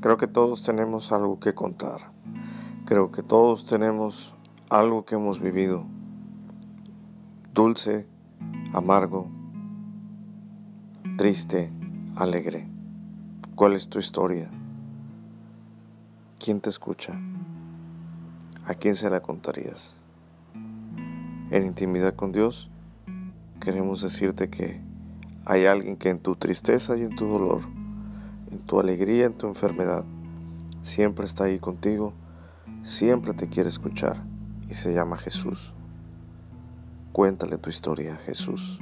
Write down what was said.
Creo que todos tenemos algo que contar. Creo que todos tenemos algo que hemos vivido. Dulce, amargo, triste, alegre. ¿Cuál es tu historia? ¿Quién te escucha? ¿A quién se la contarías? En intimidad con Dios, queremos decirte que hay alguien que en tu tristeza y en tu dolor en tu alegría, en tu enfermedad. Siempre está ahí contigo, siempre te quiere escuchar y se llama Jesús. Cuéntale tu historia, Jesús.